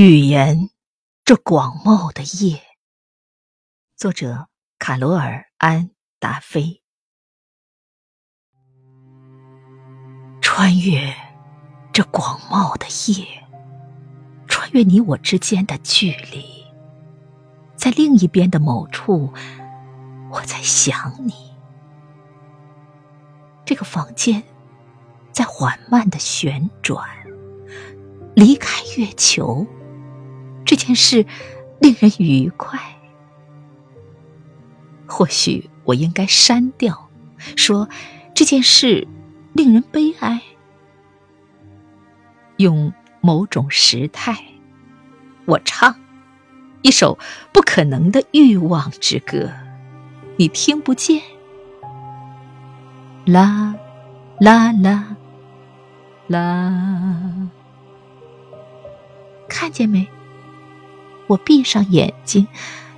语言，这广袤的夜。作者：卡罗尔·安达菲。穿越这广袤的夜，穿越你我之间的距离，在另一边的某处，我在想你。这个房间在缓慢的旋转，离开月球。这件事令人愉快，或许我应该删掉，说这件事令人悲哀。用某种时态，我唱一首不可能的欲望之歌，你听不见。啦啦啦啦，看见没？我闭上眼睛，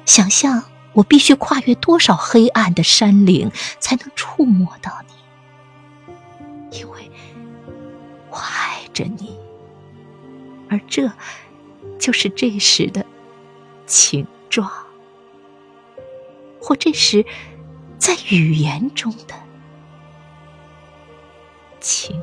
想象我必须跨越多少黑暗的山岭，才能触摸到你，因为我爱着你，而这就是这时的情状，或这时在语言中的情。